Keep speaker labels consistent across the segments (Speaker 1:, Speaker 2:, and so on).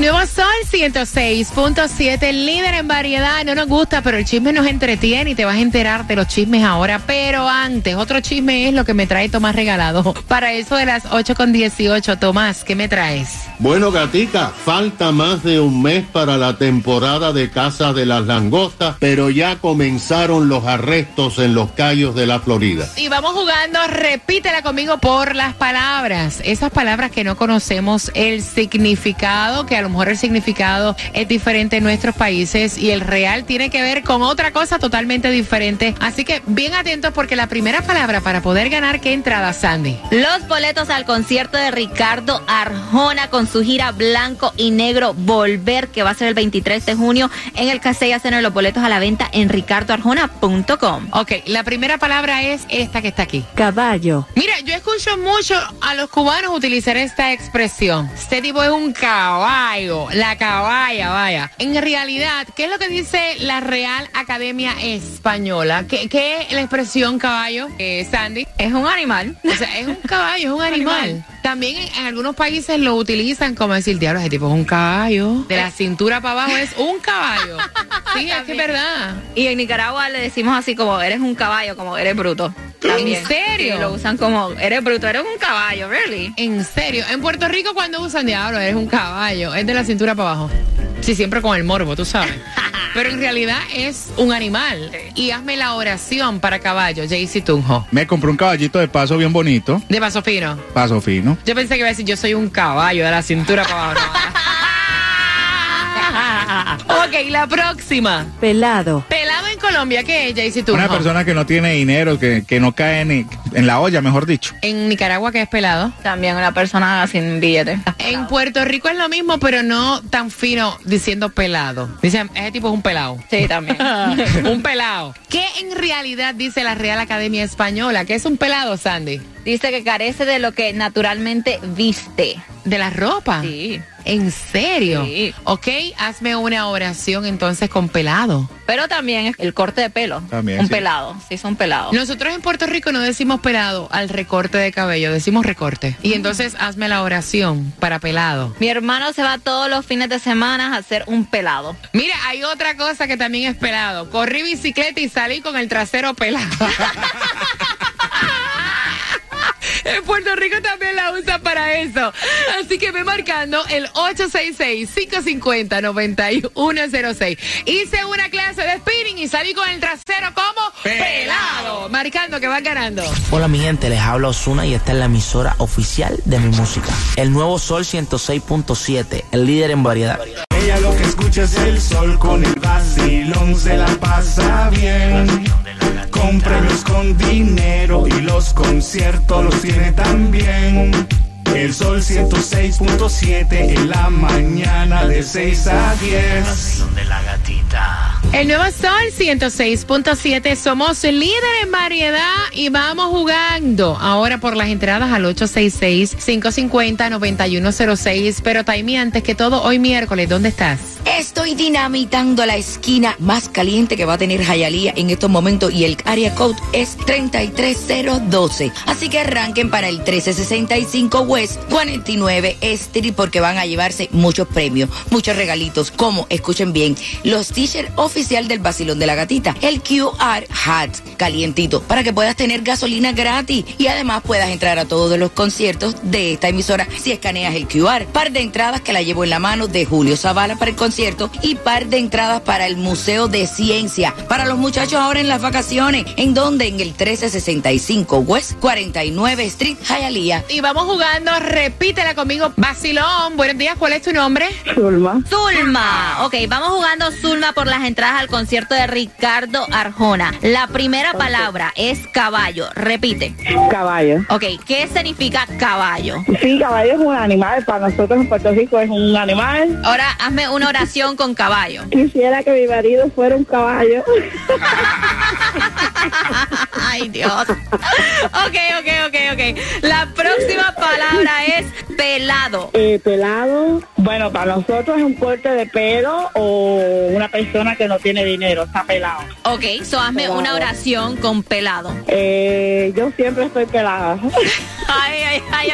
Speaker 1: El nuevo Sol 106.7, líder en variedad. No nos gusta, pero el chisme nos entretiene y te vas a enterar de los chismes ahora. Pero antes, otro chisme es lo que me trae Tomás regalado. Para eso de las 8 con 18, Tomás, ¿qué me traes?
Speaker 2: Bueno, gatita, falta más de un mes para la temporada de caza de las langostas, pero ya comenzaron los arrestos en los callos de la Florida.
Speaker 1: Y vamos jugando, repítela conmigo por las palabras. Esas palabras que no conocemos el significado, que a lo mejor el significado es diferente en nuestros países y el real tiene que ver con otra cosa totalmente diferente. Así que bien atentos porque la primera palabra para poder ganar, ¿qué entrada, Sandy?
Speaker 3: Los boletos al concierto de Ricardo Arjona con su gira Blanco y Negro Volver, que va a ser el 23 de junio en el Casella Center. Los boletos a la venta en ricardoarjona.com.
Speaker 1: Ok, la primera palabra es esta que está aquí.
Speaker 4: Caballo.
Speaker 1: Mira, yo escucho mucho a los cubanos utilizar esta expresión. Este tipo es un caballo, la caballa, vaya. En realidad, ¿qué es lo que dice la Real Academia Española? ¿Qué, qué es la expresión caballo, eh, Sandy?
Speaker 3: Es un animal.
Speaker 1: O sea, es un caballo, es un animal. También en, en algunos países lo utilizan como decir, diablo, ese tipo es un caballo. De la cintura para abajo es un caballo. Sí, es que es verdad.
Speaker 3: Y en Nicaragua le decimos así como eres un caballo, como eres bruto. También.
Speaker 1: serio?
Speaker 3: Sí, lo usan como eres bruto, eres un caballo, really.
Speaker 1: En serio, en Puerto Rico cuando usan diablo, eres un caballo, es de la cintura para abajo. Sí, siempre con el morbo, tú sabes. Pero en realidad es un animal. Y hazme la oración para caballo, Jaycee Tunjo.
Speaker 5: Me compré un caballito de paso bien bonito,
Speaker 1: De paso fino.
Speaker 5: paso fino.
Speaker 1: Yo pensé que iba a decir, yo soy un caballo de la cintura para abajo. Ok, la próxima.
Speaker 4: Pelado.
Speaker 1: Pelado en Colombia, ¿qué es, Jaycee Tunjo?
Speaker 5: Una persona que no tiene dinero, que, que no cae ni en la olla, mejor dicho.
Speaker 1: En Nicaragua, ¿qué es pelado?
Speaker 3: También una persona sin billete.
Speaker 1: En Puerto Rico es lo mismo, pero no tan fino diciendo pelado. Dicen, ese tipo es un pelado.
Speaker 3: Sí, también.
Speaker 1: un pelado. ¿Qué en realidad dice la Real Academia Española? ¿Qué es un pelado, Sandy?
Speaker 3: Dice que carece de lo que naturalmente viste.
Speaker 1: ¿De la ropa?
Speaker 3: Sí.
Speaker 1: ¿En serio?
Speaker 3: Sí.
Speaker 1: Ok, hazme una oración entonces con pelado.
Speaker 3: Pero también el corte de pelo.
Speaker 5: También,
Speaker 3: un
Speaker 5: sí.
Speaker 3: pelado. Sí, son pelados.
Speaker 1: Nosotros en Puerto Rico no decimos pelado al recorte de cabello, decimos recorte. Y entonces hazme la oración para pelado.
Speaker 3: Mi hermano se va todos los fines de semana a hacer un pelado.
Speaker 1: Mira, hay otra cosa que también es pelado. Corrí bicicleta y salí con el trasero pelado. En Puerto Rico también la usan para eso. Así que ve marcando el 866-550-9106. Hice una clase de spinning y salí con el trasero como pelado. Marcando que van ganando.
Speaker 6: Hola mi gente, les habla Osuna y esta es la emisora oficial de mi música. El nuevo Sol 106.7, el líder en variedad.
Speaker 7: Ella lo que escucha es el sol con el vacilón, se la pasa bien. Con premios, con dinero y los conciertos los tiene también. El sol 106.7 en la mañana de 6 a 10.
Speaker 1: El nuevo Sol 106.7. Somos líder en variedad y vamos jugando ahora por las entradas al 866-550-9106. Pero Taimi, antes que todo, hoy miércoles, ¿dónde estás?
Speaker 8: Estoy dinamitando la esquina más caliente que va a tener Jayalía en estos momentos y el área code es 33012. Así que arranquen para el 1365 West 49 Street porque van a llevarse muchos premios, muchos regalitos, como, escuchen bien, los t-shirts oficial del Basilón de la Gatita, el QR Hat calientito para que puedas tener gasolina gratis y además puedas entrar a todos los conciertos de esta emisora si escaneas el QR. Par de entradas que la llevo en la mano de Julio Zavala para el concierto concierto y par de entradas para el Museo de Ciencia. Para los muchachos ahora en las vacaciones, ¿en donde En el 1365 West 49 Street, Hialeah.
Speaker 1: Y vamos jugando, repítela conmigo, Basilón. Buenos días, ¿cuál es tu nombre?
Speaker 4: Zulma.
Speaker 3: Zulma. Ok, vamos jugando Zulma por las entradas al concierto de Ricardo Arjona. La primera palabra es caballo. Repite.
Speaker 4: Caballo.
Speaker 3: Ok, ¿qué significa caballo?
Speaker 4: Sí, caballo es un animal. Para nosotros en Puerto Rico es un animal.
Speaker 3: Ahora hazme una oración con caballo.
Speaker 4: Quisiera que mi marido fuera un caballo.
Speaker 3: Ay, Dios. Ok, ok, ok, ok. La próxima palabra es pelado.
Speaker 4: Eh, pelado. Bueno, para nosotros es un corte de pelo o una persona que no tiene dinero. Está pelado.
Speaker 3: Ok, so hazme
Speaker 4: Pelado.
Speaker 3: una oración con pelado.
Speaker 4: Eh, yo siempre estoy pelada.
Speaker 3: Ay, ay, ay.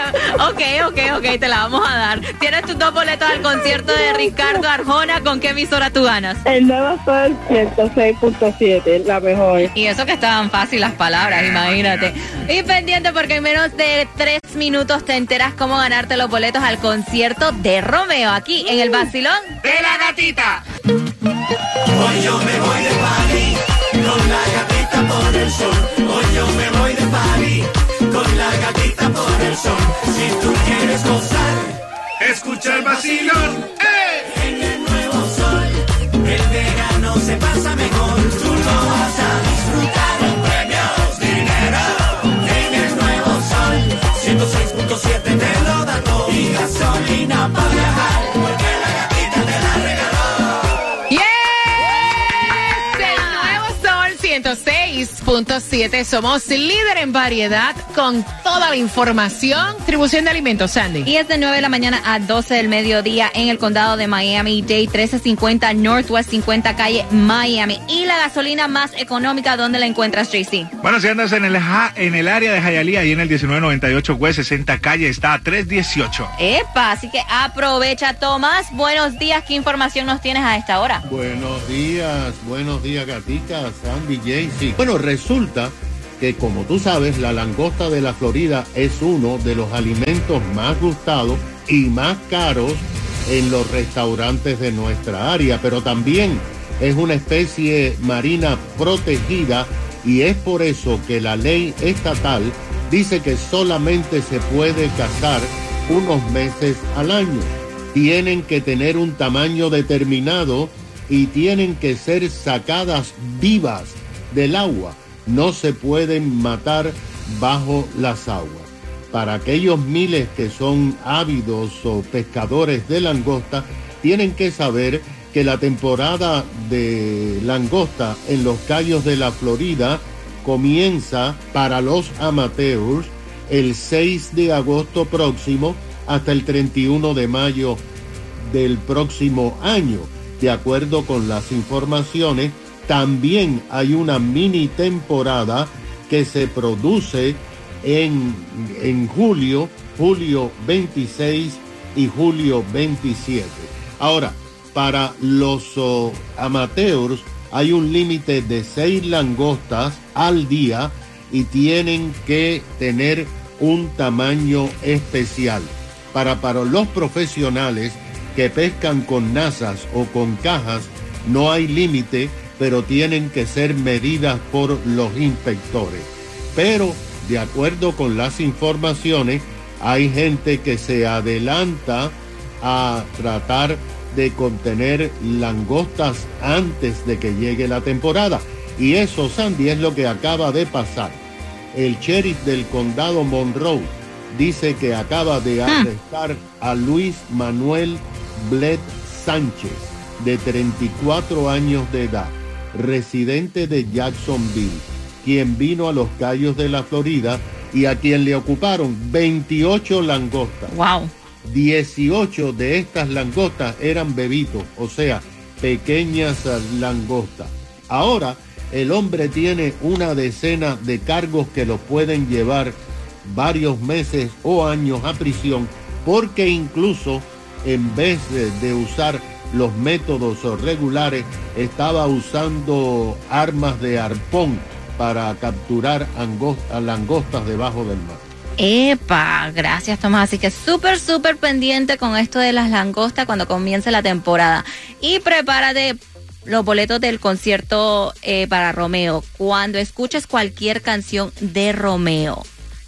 Speaker 3: Ok, ok, ok, te la vamos a dar. Tienes tus dos boletos al concierto de Ricardo Arjona. ¿Con qué emisora tú ganas?
Speaker 4: El nuevo sol 106.7, la mejor.
Speaker 3: Y eso que estaban fácil las palabras, imagínate. Y pendiente porque en menos de tres minutos te enteras cómo ganarte los boletos al concierto de Romeo aquí en el Basilón de la Gatita.
Speaker 7: Hoy yo me voy de party con la gatita por el sol. Hoy yo me voy de party con la gatita por el sol. Si tú quieres gozar, escucha el vacilón. ¡Eh! En el nuevo sol, el verano se pasa mejor. Tú lo vas a disfrutar. Premios, dinero. En el nuevo sol, 106.7 te lo da todo. Y gasolina para viajar.
Speaker 1: 6.7. Somos líder en variedad con toda la información. Distribución de alimentos, Sandy.
Speaker 3: Y es de 9 de la mañana a 12 del mediodía en el condado de Miami-Dade, 1350 Northwest 50 calle Miami. Y la gasolina más económica, ¿dónde la encuentras, JC?
Speaker 5: Bueno, si andas en el, ja, en el área de Jayalía, ahí en el 1998 West 60 calle, está a 318.
Speaker 3: Epa, así que aprovecha, Tomás. Buenos días, ¿qué información nos tienes a esta hora?
Speaker 2: Buenos días, buenos días, Gatica, Sandy, JC. Bueno, resulta que como tú sabes, la langosta de la Florida es uno de los alimentos más gustados y más caros en los restaurantes de nuestra área, pero también es una especie marina protegida y es por eso que la ley estatal dice que solamente se puede cazar unos meses al año. Tienen que tener un tamaño determinado y tienen que ser sacadas vivas del agua. No se pueden matar bajo las aguas. Para aquellos miles que son ávidos o pescadores de langosta, tienen que saber que la temporada de langosta en los callos de la Florida comienza para los amateurs el 6 de agosto próximo hasta el 31 de mayo del próximo año. De acuerdo con las informaciones, también hay una mini temporada que se produce en, en julio, julio 26 y julio 27. Ahora, para los oh, amateurs hay un límite de seis langostas al día y tienen que tener un tamaño especial. Para, para los profesionales que pescan con nazas o con cajas, no hay límite, pero tienen que ser medidas por los inspectores. Pero, de acuerdo con las informaciones, hay gente que se adelanta a tratar de contener langostas antes de que llegue la temporada. Y eso, Sandy, es lo que acaba de pasar. El sheriff del condado Monroe dice que acaba de arrestar a Luis Manuel Bled Sánchez, de 34 años de edad, residente de Jacksonville, quien vino a los Cayos de la Florida y a quien le ocuparon 28 langostas.
Speaker 3: Wow.
Speaker 2: 18 de estas langostas eran bebitos, o sea, pequeñas langostas. Ahora, el hombre tiene una decena de cargos que lo pueden llevar varios meses o años a prisión, porque incluso en vez de, de usar los métodos regulares, estaba usando armas de arpón para capturar langostas debajo del mar.
Speaker 3: Epa, gracias Tomás. Así que súper, súper pendiente con esto de las langostas cuando comience la temporada. Y prepárate los boletos del concierto eh, para Romeo. Cuando escuches cualquier canción de Romeo,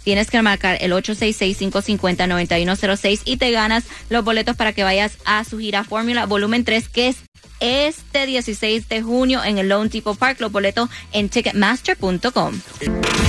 Speaker 3: tienes que marcar el 866-550-9106 y te ganas los boletos para que vayas a su gira Fórmula Volumen 3, que es este 16 de junio en el Lone Depot Park. Los boletos en ticketmaster.com.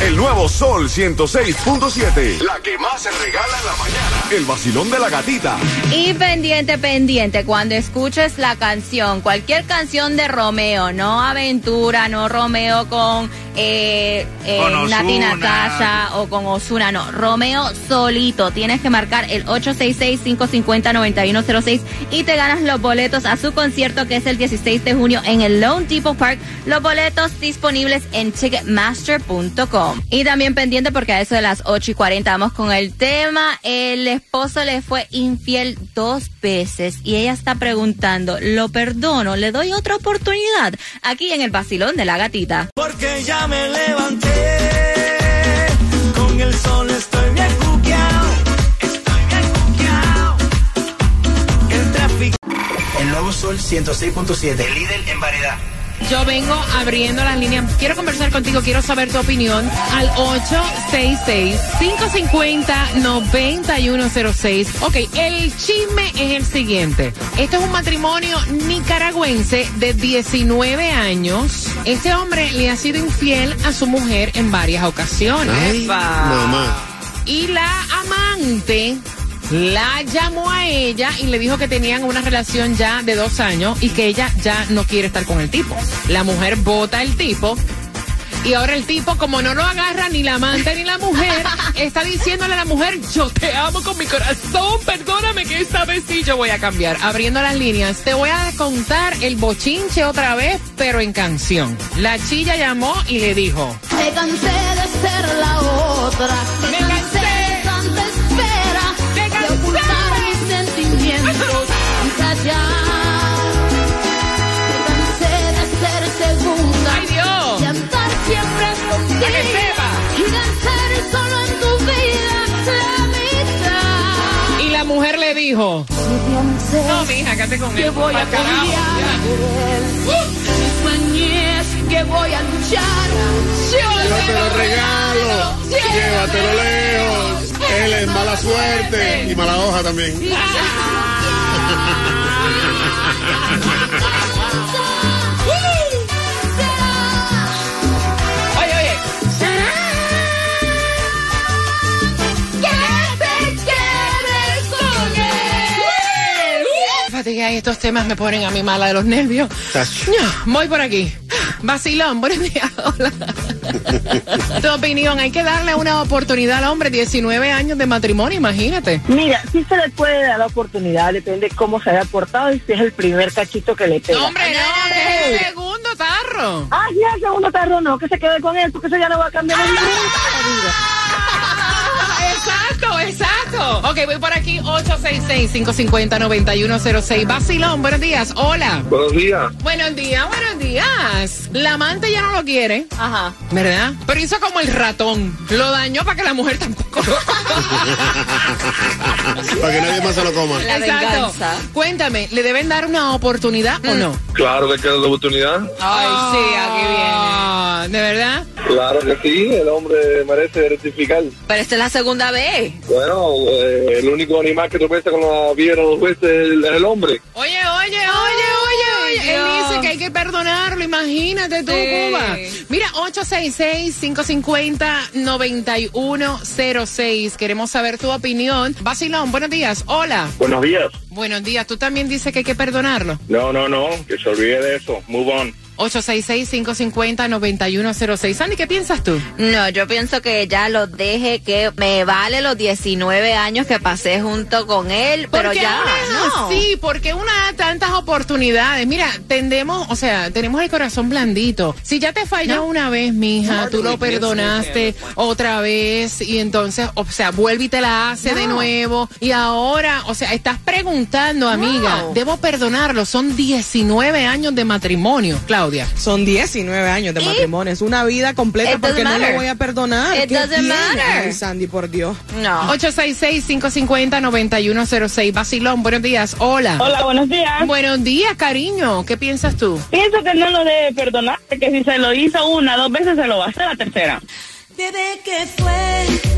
Speaker 9: El nuevo Sol 106.7. La que más se regala en la mañana. El vacilón de la gatita.
Speaker 3: Y pendiente, pendiente, cuando escuches la canción, cualquier canción de Romeo, no Aventura, no Romeo con, eh, eh,
Speaker 5: Con
Speaker 3: Nati
Speaker 5: Ozuna.
Speaker 3: Natasha o con Osuna, no, Romeo solito. Tienes que marcar el 866-550-9106 y te ganas los boletos a su concierto que es el 16 de junio en el Lone Depot Park. Los boletos disponibles en ticketmaster.com. Y también pendiente porque a eso de las 8 y 40 vamos con el tema. El esposo le fue infiel dos veces y ella está preguntando, ¿lo perdono? ¿Le doy otra oportunidad? Aquí en el vacilón de la gatita.
Speaker 7: Porque ya me levanté. Con el sol estoy bien cuqueado. Estoy bien cuqueado. El tráfico.
Speaker 10: El nuevo Sol 106.7, el líder en variedad.
Speaker 1: Yo vengo abriendo las líneas. Quiero conversar contigo, quiero saber tu opinión al 866-550-9106. Ok, el chisme es el siguiente. Esto es un matrimonio nicaragüense de 19 años. Este hombre le ha sido infiel a su mujer en varias ocasiones.
Speaker 2: Ay, mamá.
Speaker 1: Y la amante la llamó a ella y le dijo que tenían una relación ya de dos años y que ella ya no quiere estar con el tipo. La mujer vota el tipo. Y ahora el tipo, como no lo agarra ni la amante ni la mujer, está diciéndole a la mujer, yo te amo con mi corazón, perdóname que esta vez sí yo voy a cambiar. Abriendo las líneas, te voy a contar el bochinche otra vez, pero en canción. La chilla llamó y le dijo,
Speaker 11: Me cansé de ser la otra. Me
Speaker 1: le dijo, no, mija, quédate con
Speaker 11: que
Speaker 1: él.
Speaker 11: voy a cambiar. Mi sueñez que voy a luchar. Yo
Speaker 2: te lo regalo. Llévatelo lejos. Él es mala suerte y mala hoja también.
Speaker 1: Y estos temas me ponen a mí mala de los nervios. No, voy por aquí. Vacilón, buenos días. Hola. tu opinión, hay que darle una oportunidad al hombre, 19 años de matrimonio, imagínate.
Speaker 4: Mira, sí se le puede dar la oportunidad, depende cómo se haya portado y si es el primer cachito que le pega.
Speaker 1: No, hombre, no, es el segundo tarro.
Speaker 4: Ah, ya, el segundo tarro no, que se quede con él, porque eso ya no va a cambiar en ningún vida.
Speaker 1: Ah, Exacto, exacto. Ok, voy por aquí, 866-550-9106. Vacilón, buenos días. Hola.
Speaker 12: Buenos días.
Speaker 1: Buenos días, buenos días. La amante ya no lo quiere,
Speaker 3: Ajá.
Speaker 1: ¿verdad? Pero hizo como el ratón. Lo dañó para que la mujer tampoco
Speaker 2: Para que nadie más se lo coma.
Speaker 3: La venganza.
Speaker 1: Cuéntame, ¿le deben dar una oportunidad o no?
Speaker 12: Claro que queda la oportunidad.
Speaker 1: Ay, sí, aquí viene. ¿De verdad?
Speaker 12: Claro que sí, el hombre merece rectificar.
Speaker 3: Pero esta es la segunda vez.
Speaker 12: Bueno, eh, el único animal que tropeza con la piedra dos veces es el, es el hombre.
Speaker 1: Oye, oye, oye, oye, oye. Él dice que hay que perdonarlo, imagínate tú,
Speaker 3: Sí.
Speaker 1: Cuba. Mira, 866-550-9106. Queremos saber tu opinión. Basilón, buenos días. Hola.
Speaker 12: Buenos días.
Speaker 1: Buenos días. ¿Tú también dices que hay que perdonarlo?
Speaker 12: No, no, no, que se olvide de eso. Move on.
Speaker 1: 866-550-9106. Sandy, ¿qué piensas tú?
Speaker 3: No, yo pienso que ya lo deje, que me vale los 19 años que pasé junto con él, pero
Speaker 1: Porque
Speaker 3: ya,
Speaker 1: una
Speaker 3: no.
Speaker 1: así, porque una da tantas oportunidades. Mira, tendemos, o sea, tenemos el corazón blandito. Si ya te falló una vez, mija, tú lo perdonaste otra vez y entonces, o sea, vuelve y te la hace de nuevo. Y ahora, o sea, estás preguntando, amiga, ¿debo perdonarlo? Son 19 años de matrimonio, Claudia. Claudia.
Speaker 13: Son 19 años de matrimonio, es una vida completa
Speaker 3: It
Speaker 13: porque no lo voy a perdonar.
Speaker 3: It
Speaker 13: ¿Qué
Speaker 3: doesn't
Speaker 13: tiene?
Speaker 3: matter.
Speaker 13: Ay, Sandy, por Dios.
Speaker 3: No.
Speaker 1: 866-550-9106. Basilón, buenos días. Hola.
Speaker 4: Hola, buenos días.
Speaker 1: Buenos días, cariño. ¿Qué piensas tú?
Speaker 4: Pienso que no lo debe perdonar, que si se lo hizo una, dos veces se lo va a hacer la tercera.
Speaker 11: Bebé, ¿qué fue?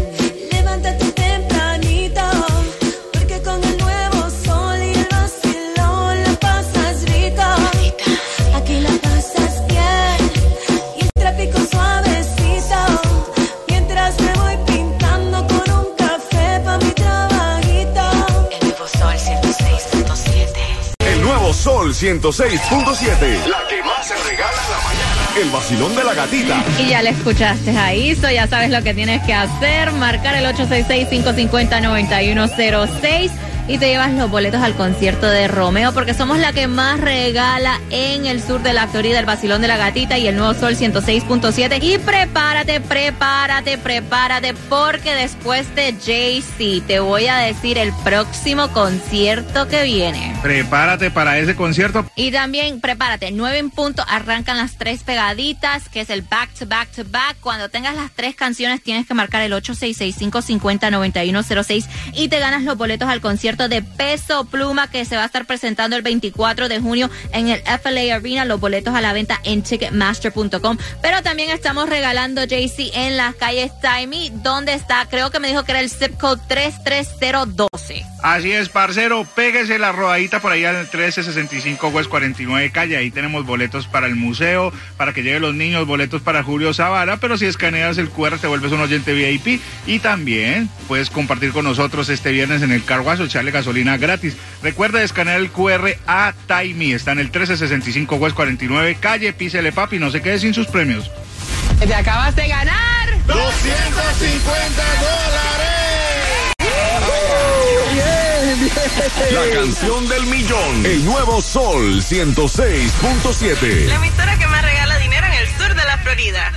Speaker 9: Sol 106.7. La que más se regala en la mañana. El vacilón de la gatita.
Speaker 3: Y ya le escuchaste a Iso, ya sabes lo que tienes que hacer, marcar el 866-550-9106 y te llevas los boletos al concierto de Romeo porque somos la que más regala en el sur de la Florida, el vacilón de la gatita y el nuevo sol 106.7 y prepárate, prepárate, prepárate porque después de Jay-Z te voy a decir el próximo concierto que viene.
Speaker 5: Prepárate para ese concierto.
Speaker 3: Y también prepárate, nueve en punto, arrancan las tres pegaditas, que es el back to back to back. Cuando tengas las tres canciones tienes que marcar el 866-550-9106 y te ganas los boletos al concierto de Peso Pluma que se va a estar presentando el 24 de junio en el FLA Arena. Los boletos a la venta en ticketmaster.com. Pero también estamos regalando JC en las calles Timey, donde está, creo que me dijo que era el zip code 33012.
Speaker 5: Así es, parcero, péguese la rodadita por ahí al 1365 West 49 Calle. Ahí tenemos boletos para el museo, para que lleguen los niños, boletos para Julio Zavala. Pero si escaneas el QR, te vuelves un oyente VIP. Y también puedes compartir con nosotros este viernes en el Car Wash o echarle gasolina gratis. Recuerda escanear el QR a Taimi. Está en el 1365 West 49 Calle. Písele, papi, no se quede sin sus premios.
Speaker 1: Te acabas de ganar
Speaker 2: 250 dólares.
Speaker 9: La canción del millón. El nuevo Sol 106.7.
Speaker 14: La emisora que más regala dinero en el sur de la Florida.